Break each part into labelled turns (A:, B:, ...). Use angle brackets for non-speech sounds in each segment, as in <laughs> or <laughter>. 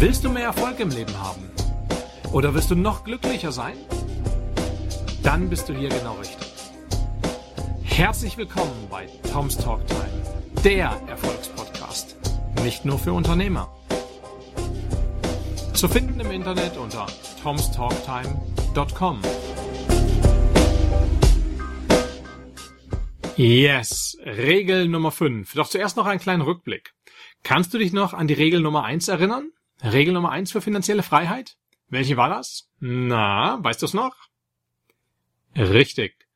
A: Willst du mehr Erfolg im Leben haben? Oder willst du noch glücklicher sein? Dann bist du hier genau richtig. Herzlich willkommen bei Tom's Talk Time, der Erfolgspodcast. Nicht nur für Unternehmer. Zu finden im Internet unter tomstalktime.com. Yes, Regel Nummer 5. Doch zuerst noch einen kleinen Rückblick. Kannst du dich noch an die Regel Nummer 1 erinnern? Regel Nummer 1 für finanzielle Freiheit? Welche war das? Na, weißt du es noch? Richtig.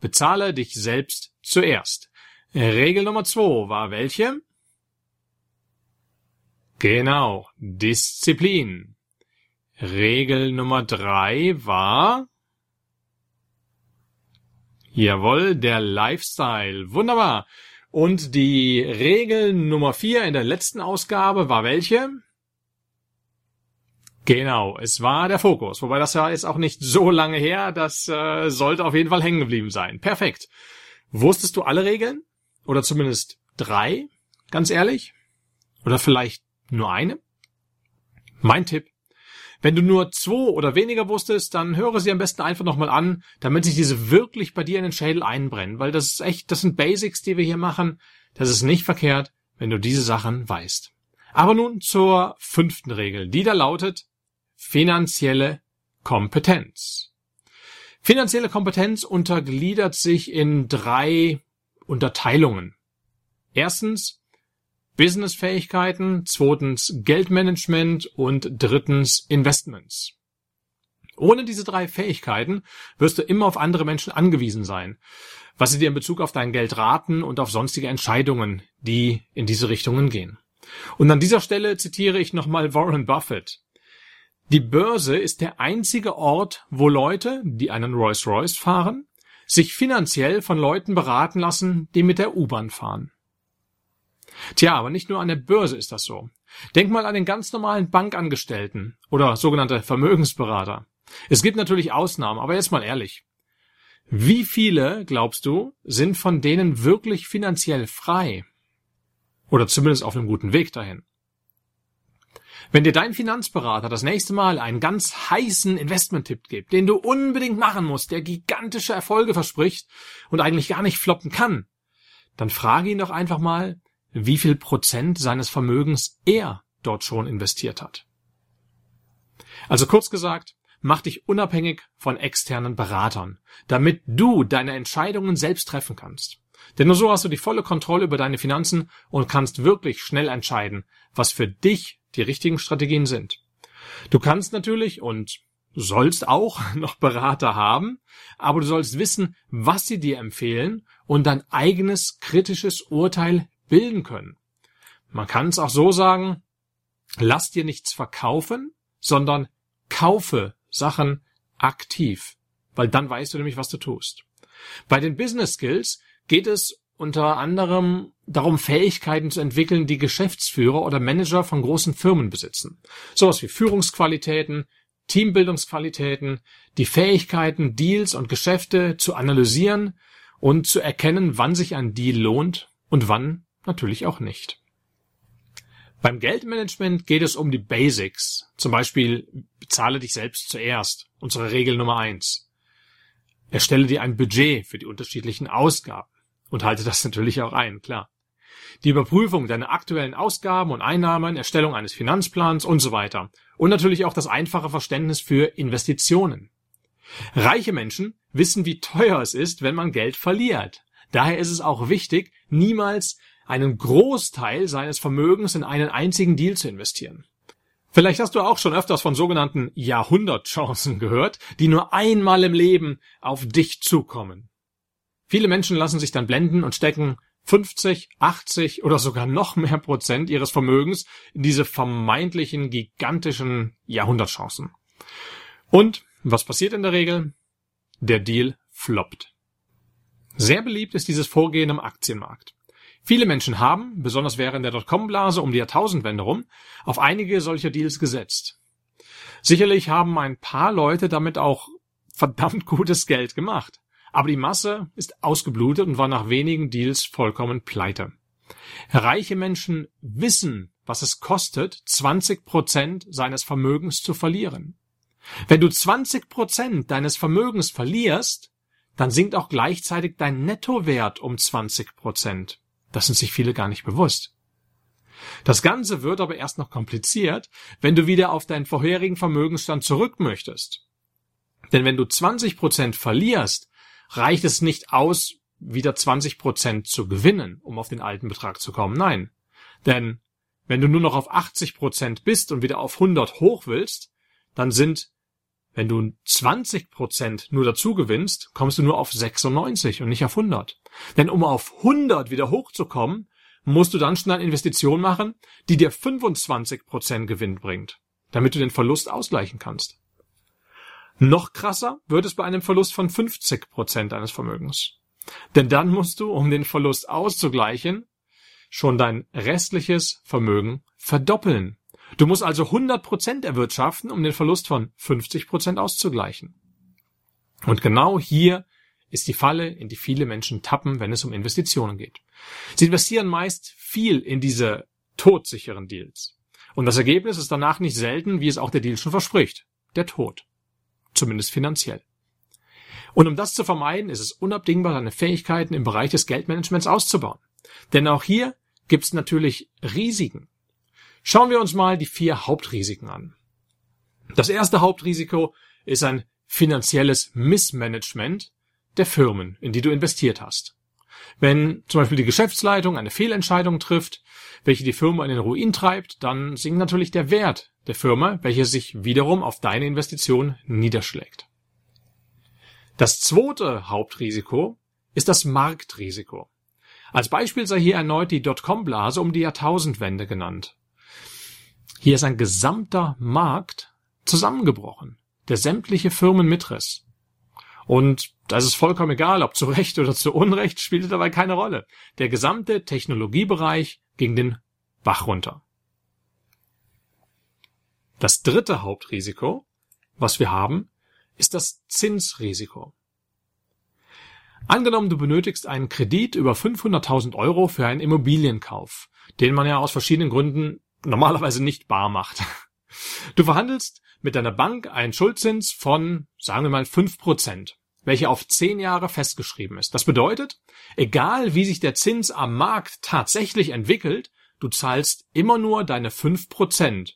A: Bezahle dich selbst zuerst. Regel Nummer 2 war welche? Genau, Disziplin. Regel Nummer 3 war Jawohl, der Lifestyle. Wunderbar. Und die Regel Nummer vier in der letzten Ausgabe war welche? Genau, es war der Fokus. Wobei das ja jetzt auch nicht so lange her, das äh, sollte auf jeden Fall hängen geblieben sein. Perfekt. Wusstest du alle Regeln? Oder zumindest drei? Ganz ehrlich? Oder vielleicht nur eine? Mein Tipp, wenn du nur zwei oder weniger wusstest, dann höre sie am besten einfach nochmal an, damit sich diese wirklich bei dir in den Schädel einbrennen, weil das ist echt, das sind Basics, die wir hier machen. Das ist nicht verkehrt, wenn du diese Sachen weißt. Aber nun zur fünften Regel, die da lautet finanzielle Kompetenz. Finanzielle Kompetenz untergliedert sich in drei Unterteilungen. Erstens Businessfähigkeiten, zweitens Geldmanagement und drittens Investments. Ohne diese drei Fähigkeiten wirst du immer auf andere Menschen angewiesen sein, was sie dir in Bezug auf dein Geld raten und auf sonstige Entscheidungen, die in diese Richtungen gehen. Und an dieser Stelle zitiere ich nochmal Warren Buffett. Die Börse ist der einzige Ort, wo Leute, die einen Rolls-Royce fahren, sich finanziell von Leuten beraten lassen, die mit der U-Bahn fahren. Tja, aber nicht nur an der Börse ist das so. Denk mal an den ganz normalen Bankangestellten oder sogenannte Vermögensberater. Es gibt natürlich Ausnahmen, aber jetzt mal ehrlich. Wie viele, glaubst du, sind von denen wirklich finanziell frei? Oder zumindest auf einem guten Weg dahin? Wenn dir dein Finanzberater das nächste Mal einen ganz heißen Investment-Tipp gibt, den du unbedingt machen musst, der gigantische Erfolge verspricht und eigentlich gar nicht floppen kann, dann frage ihn doch einfach mal, wie viel Prozent seines Vermögens er dort schon investiert hat. Also kurz gesagt, mach dich unabhängig von externen Beratern, damit du deine Entscheidungen selbst treffen kannst. Denn nur so hast du die volle Kontrolle über deine Finanzen und kannst wirklich schnell entscheiden, was für dich die richtigen Strategien sind. Du kannst natürlich und sollst auch <laughs> noch Berater haben, aber du sollst wissen, was sie dir empfehlen und dein eigenes kritisches Urteil bilden können. Man kann es auch so sagen, lass dir nichts verkaufen, sondern kaufe Sachen aktiv, weil dann weißt du nämlich, was du tust. Bei den Business Skills geht es unter anderem darum, Fähigkeiten zu entwickeln, die Geschäftsführer oder Manager von großen Firmen besitzen. Sowas wie Führungsqualitäten, Teambildungsqualitäten, die Fähigkeiten, Deals und Geschäfte zu analysieren und zu erkennen, wann sich ein Deal lohnt und wann natürlich auch nicht. Beim Geldmanagement geht es um die Basics. Zum Beispiel bezahle dich selbst zuerst. Unsere Regel Nummer eins. Erstelle dir ein Budget für die unterschiedlichen Ausgaben und halte das natürlich auch ein, klar. Die Überprüfung deiner aktuellen Ausgaben und Einnahmen, Erstellung eines Finanzplans und so weiter. Und natürlich auch das einfache Verständnis für Investitionen. Reiche Menschen wissen, wie teuer es ist, wenn man Geld verliert. Daher ist es auch wichtig, niemals einen Großteil seines Vermögens in einen einzigen Deal zu investieren. Vielleicht hast du auch schon öfters von sogenannten Jahrhundertchancen gehört, die nur einmal im Leben auf dich zukommen. Viele Menschen lassen sich dann blenden und stecken 50, 80 oder sogar noch mehr Prozent ihres Vermögens in diese vermeintlichen gigantischen Jahrhundertchancen. Und was passiert in der Regel? Der Deal floppt. Sehr beliebt ist dieses Vorgehen am Aktienmarkt. Viele Menschen haben, besonders während der Dotcom-Blase um die Jahrtausendwende rum, auf einige solcher Deals gesetzt. Sicherlich haben ein paar Leute damit auch verdammt gutes Geld gemacht. Aber die Masse ist ausgeblutet und war nach wenigen Deals vollkommen pleite. Reiche Menschen wissen, was es kostet, 20 Prozent seines Vermögens zu verlieren. Wenn du 20 Prozent deines Vermögens verlierst, dann sinkt auch gleichzeitig dein Nettowert um 20 Prozent. Das sind sich viele gar nicht bewusst. Das Ganze wird aber erst noch kompliziert, wenn du wieder auf deinen vorherigen Vermögensstand zurück möchtest. Denn wenn du 20 Prozent verlierst, reicht es nicht aus, wieder 20 Prozent zu gewinnen, um auf den alten Betrag zu kommen. Nein. Denn wenn du nur noch auf 80 Prozent bist und wieder auf 100 hoch willst, dann sind, wenn du 20 Prozent nur dazu gewinnst, kommst du nur auf 96 und nicht auf 100. Denn um auf 100 wieder hochzukommen, musst du dann schon eine Investition machen, die dir 25 Prozent Gewinn bringt, damit du den Verlust ausgleichen kannst. Noch krasser wird es bei einem Verlust von 50 Prozent deines Vermögens. Denn dann musst du, um den Verlust auszugleichen, schon dein restliches Vermögen verdoppeln. Du musst also 100 Prozent erwirtschaften, um den Verlust von 50 Prozent auszugleichen. Und genau hier ist die Falle, in die viele Menschen tappen, wenn es um Investitionen geht. Sie investieren meist viel in diese todsicheren Deals. Und das Ergebnis ist danach nicht selten, wie es auch der Deal schon verspricht. Der Tod. Zumindest finanziell. Und um das zu vermeiden, ist es unabdingbar, seine Fähigkeiten im Bereich des Geldmanagements auszubauen. Denn auch hier gibt es natürlich Risiken. Schauen wir uns mal die vier Hauptrisiken an. Das erste Hauptrisiko ist ein finanzielles Missmanagement der Firmen, in die du investiert hast. Wenn zum Beispiel die Geschäftsleitung eine Fehlentscheidung trifft, welche die Firma in den Ruin treibt, dann sinkt natürlich der Wert der Firma, welcher sich wiederum auf deine Investition niederschlägt. Das zweite Hauptrisiko ist das Marktrisiko. Als Beispiel sei hier erneut die Dotcom-Blase um die Jahrtausendwende genannt. Hier ist ein gesamter Markt zusammengebrochen, der sämtliche Firmen mitriss. Und da ist vollkommen egal, ob zu Recht oder zu Unrecht, spielte dabei keine Rolle. Der gesamte Technologiebereich ging den Bach runter. Das dritte Hauptrisiko, was wir haben, ist das Zinsrisiko. Angenommen, du benötigst einen Kredit über 500.000 Euro für einen Immobilienkauf, den man ja aus verschiedenen Gründen normalerweise nicht bar macht. Du verhandelst mit deiner Bank einen Schuldzins von, sagen wir mal, 5%, welcher auf 10 Jahre festgeschrieben ist. Das bedeutet, egal wie sich der Zins am Markt tatsächlich entwickelt, du zahlst immer nur deine 5%.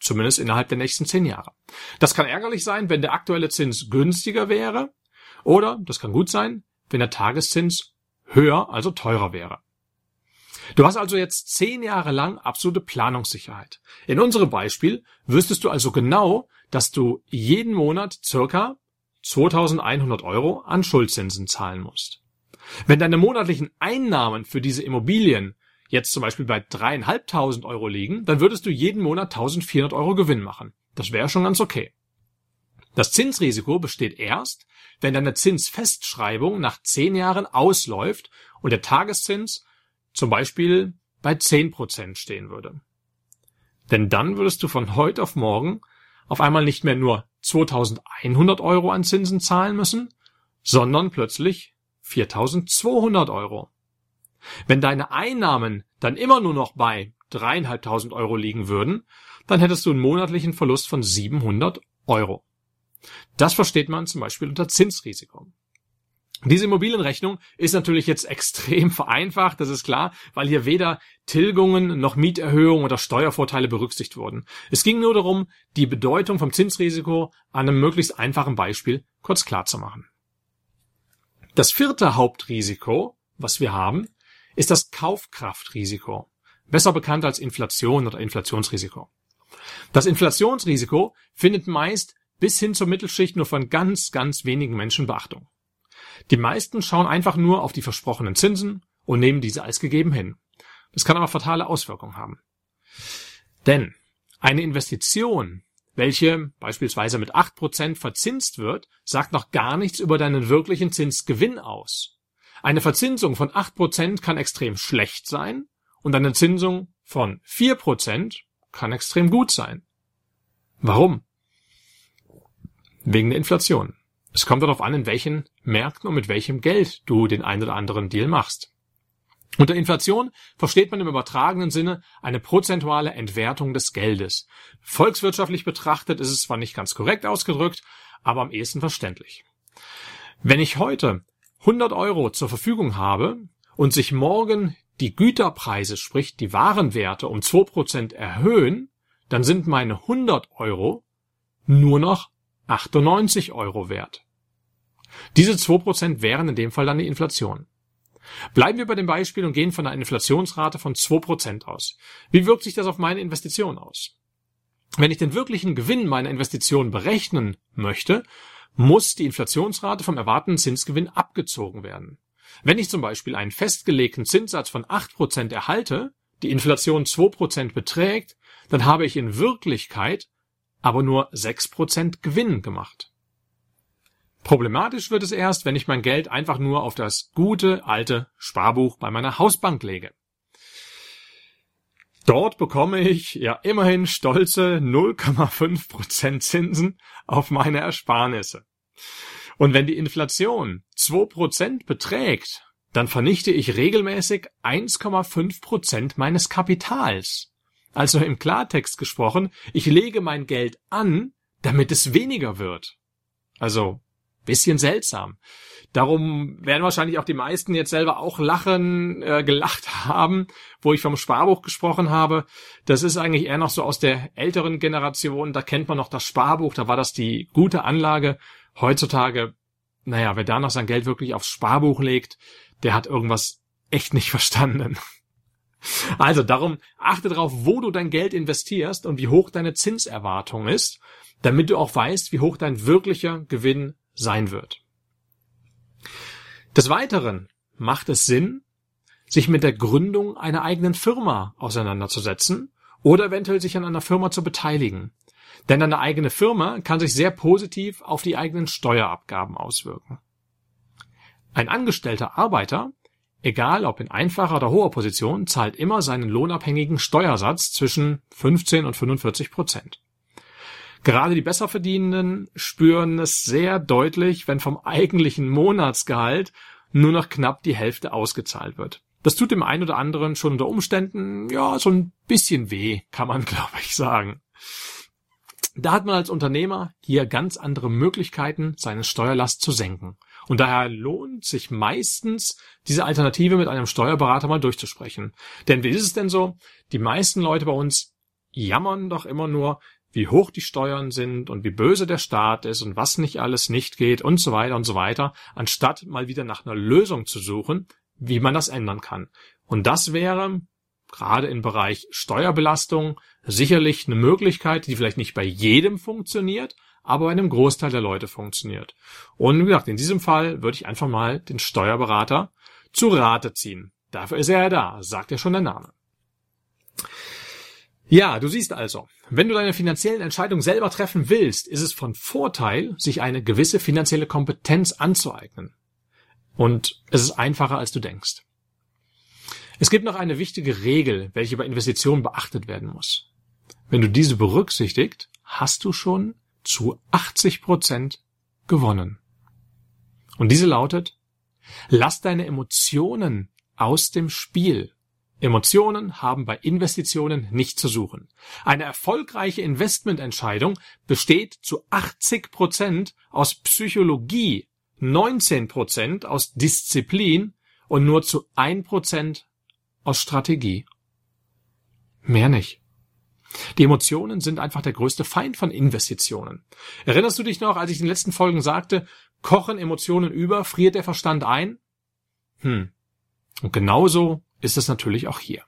A: Zumindest innerhalb der nächsten 10 Jahre. Das kann ärgerlich sein, wenn der aktuelle Zins günstiger wäre, oder das kann gut sein, wenn der Tageszins höher, also teurer wäre. Du hast also jetzt zehn Jahre lang absolute Planungssicherheit. In unserem Beispiel wüsstest du also genau, dass du jeden Monat circa 2100 Euro an Schuldzinsen zahlen musst. Wenn deine monatlichen Einnahmen für diese Immobilien jetzt zum Beispiel bei dreieinhalbtausend Euro liegen, dann würdest du jeden Monat 1400 Euro Gewinn machen. Das wäre schon ganz okay. Das Zinsrisiko besteht erst, wenn deine Zinsfestschreibung nach zehn Jahren ausläuft und der Tageszins zum Beispiel bei 10% stehen würde. Denn dann würdest du von heute auf morgen auf einmal nicht mehr nur 2100 Euro an Zinsen zahlen müssen, sondern plötzlich 4200 Euro. Wenn deine Einnahmen dann immer nur noch bei dreieinhalbtausend Euro liegen würden, dann hättest du einen monatlichen Verlust von 700 Euro. Das versteht man zum Beispiel unter Zinsrisiko. Diese Immobilienrechnung ist natürlich jetzt <laughs> extrem vereinfacht, das ist klar, weil hier weder Tilgungen noch Mieterhöhungen oder Steuervorteile berücksichtigt wurden. Es ging nur darum, die Bedeutung vom Zinsrisiko an einem möglichst einfachen Beispiel kurz klar zu machen. Das vierte Hauptrisiko, was wir haben, ist das Kaufkraftrisiko, besser bekannt als Inflation oder Inflationsrisiko. Das Inflationsrisiko findet meist bis hin zur Mittelschicht nur von ganz, ganz wenigen Menschen Beachtung. Die meisten schauen einfach nur auf die versprochenen Zinsen und nehmen diese als gegeben hin. Das kann aber fatale Auswirkungen haben. Denn eine Investition, welche beispielsweise mit acht Prozent verzinst wird, sagt noch gar nichts über deinen wirklichen Zinsgewinn aus. Eine Verzinsung von acht Prozent kann extrem schlecht sein und eine Zinsung von vier Prozent kann extrem gut sein. Warum? Wegen der Inflation. Es kommt darauf an, in welchen Märkten und mit welchem Geld du den einen oder anderen Deal machst. Unter Inflation versteht man im übertragenen Sinne eine prozentuale Entwertung des Geldes. Volkswirtschaftlich betrachtet ist es zwar nicht ganz korrekt ausgedrückt, aber am ehesten verständlich. Wenn ich heute 100 Euro zur Verfügung habe und sich morgen die Güterpreise, sprich die Warenwerte um 2% erhöhen, dann sind meine 100 Euro nur noch 98 Euro wert. Diese 2% wären in dem Fall dann die Inflation. Bleiben wir bei dem Beispiel und gehen von einer Inflationsrate von 2% aus. Wie wirkt sich das auf meine Investition aus? Wenn ich den wirklichen Gewinn meiner Investition berechnen möchte, muss die Inflationsrate vom erwarteten Zinsgewinn abgezogen werden. Wenn ich zum Beispiel einen festgelegten Zinssatz von 8% erhalte, die Inflation 2% beträgt, dann habe ich in Wirklichkeit aber nur 6% Gewinn gemacht. Problematisch wird es erst, wenn ich mein Geld einfach nur auf das gute alte Sparbuch bei meiner Hausbank lege. Dort bekomme ich ja immerhin stolze 0,5% Zinsen auf meine Ersparnisse. Und wenn die Inflation 2% beträgt, dann vernichte ich regelmäßig 1,5% meines Kapitals. Also im Klartext gesprochen, ich lege mein Geld an, damit es weniger wird. Also bisschen seltsam. Darum werden wahrscheinlich auch die meisten jetzt selber auch lachen, äh, gelacht <laughs> haben, wo ich vom Sparbuch gesprochen habe. Das ist eigentlich eher noch so aus der älteren Generation. Da kennt man noch das Sparbuch, da war das die gute Anlage. Heutzutage, naja, wer da noch sein Geld wirklich aufs Sparbuch legt, der hat irgendwas echt nicht <laughs> verstanden. Also darum achte darauf, wo du dein Geld investierst und wie hoch deine Zinserwartung ist, damit du auch weißt, wie hoch dein wirklicher Gewinn sein wird. Des Weiteren macht es Sinn, sich mit der Gründung einer eigenen Firma auseinanderzusetzen oder eventuell sich an einer Firma zu beteiligen. Denn eine eigene Firma kann sich sehr positiv auf die eigenen Steuerabgaben auswirken. Ein angestellter Arbeiter, egal ob in einfacher oder hoher Position, zahlt immer seinen lohnabhängigen Steuersatz zwischen 15 und 45 Prozent. Gerade die Besserverdienenden spüren es sehr deutlich, wenn vom eigentlichen Monatsgehalt nur noch knapp die Hälfte ausgezahlt wird. Das tut dem einen oder anderen schon unter Umständen, ja, so ein bisschen weh, kann man <laughs> glaube ich sagen. Da hat man als Unternehmer hier ganz andere Möglichkeiten, seine Steuerlast zu senken. Und daher lohnt sich meistens, diese Alternative mit einem Steuerberater mal durchzusprechen. Denn wie ist es denn so? Die meisten Leute bei uns jammern doch immer nur, wie hoch die Steuern sind und wie böse der Staat ist und was nicht alles nicht geht und so weiter und so weiter, anstatt mal wieder nach einer Lösung zu suchen, wie man das ändern kann. Und das wäre gerade im Bereich Steuerbelastung sicherlich eine Möglichkeit, die vielleicht nicht bei jedem funktioniert, aber bei einem Großteil der Leute funktioniert. Und wie gesagt, in diesem Fall würde ich einfach mal den Steuerberater zu Rate ziehen. Dafür ist er ja da, sagt ja schon der Name. Ja, du siehst also, wenn du deine finanziellen Entscheidungen selber treffen willst, ist es von Vorteil, sich eine gewisse finanzielle Kompetenz anzueignen. Und es ist einfacher, als du denkst. Es gibt noch eine wichtige Regel, welche bei Investitionen beachtet werden muss. Wenn du diese berücksichtigt, hast du schon zu 80 Prozent gewonnen. Und diese lautet, lass deine Emotionen aus dem Spiel. Emotionen haben bei Investitionen nicht zu suchen. Eine erfolgreiche Investmententscheidung besteht zu 80 Prozent aus Psychologie, 19 Prozent aus Disziplin und nur zu 1 Prozent aus Strategie. Mehr nicht. Die Emotionen sind einfach der größte Feind von Investitionen. Erinnerst du dich noch, als ich in den letzten Folgen sagte, kochen Emotionen über, friert der Verstand ein? Hm. Und genauso ist es natürlich auch hier.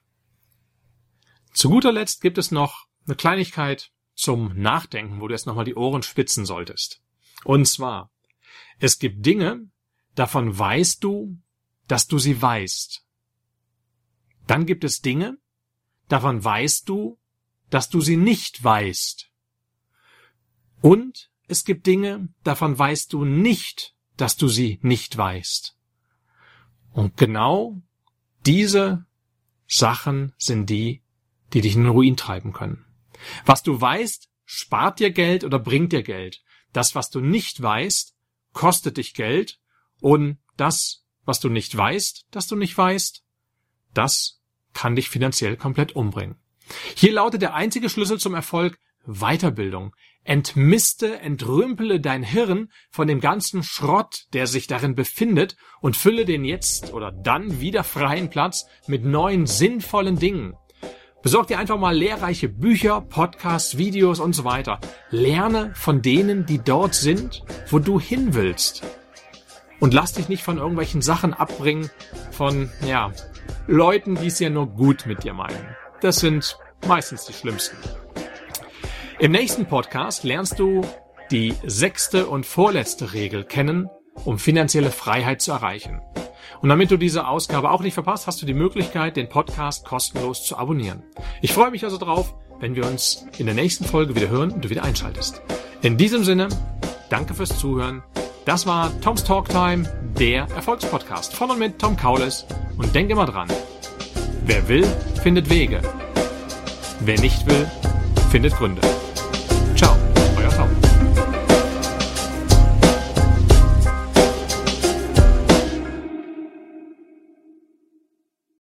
A: Zu guter Letzt gibt es noch eine Kleinigkeit zum Nachdenken, wo du jetzt nochmal die Ohren spitzen solltest. Und zwar, es gibt Dinge, davon weißt du, dass du sie weißt. Dann gibt es Dinge, davon weißt du, dass du sie nicht weißt. Und es gibt Dinge, davon weißt du nicht, dass du sie nicht weißt. Und genau diese Sachen sind die, die dich in den Ruin treiben können. Was du weißt, spart dir Geld oder bringt dir Geld. Das, was du nicht weißt, kostet dich Geld. Und das, was du nicht weißt, dass du nicht weißt, das kann dich finanziell komplett umbringen. Hier lautet der einzige Schlüssel zum Erfolg Weiterbildung. Entmiste, entrümpele dein Hirn von dem ganzen Schrott, der sich darin befindet, und fülle den jetzt oder dann wieder freien Platz mit neuen sinnvollen Dingen. Besorg dir einfach mal lehrreiche Bücher, Podcasts, Videos und so weiter. Lerne von denen, die dort sind, wo du hin willst. Und lass dich nicht von irgendwelchen Sachen abbringen, von, ja, Leuten, die es ja nur gut mit dir meinen. Das sind meistens die schlimmsten. Im nächsten Podcast lernst du die sechste und vorletzte Regel kennen, um finanzielle Freiheit zu erreichen. Und damit du diese Ausgabe auch nicht verpasst, hast du die Möglichkeit, den Podcast kostenlos zu abonnieren. Ich freue mich also drauf, wenn wir uns in der nächsten Folge wieder hören und du wieder einschaltest. In diesem Sinne, danke fürs Zuhören. Das war Toms Talk Time, der Erfolgspodcast von und mit Tom Kaulis. Und denk immer dran, wer will, findet Wege. Wer nicht will, findet Gründe.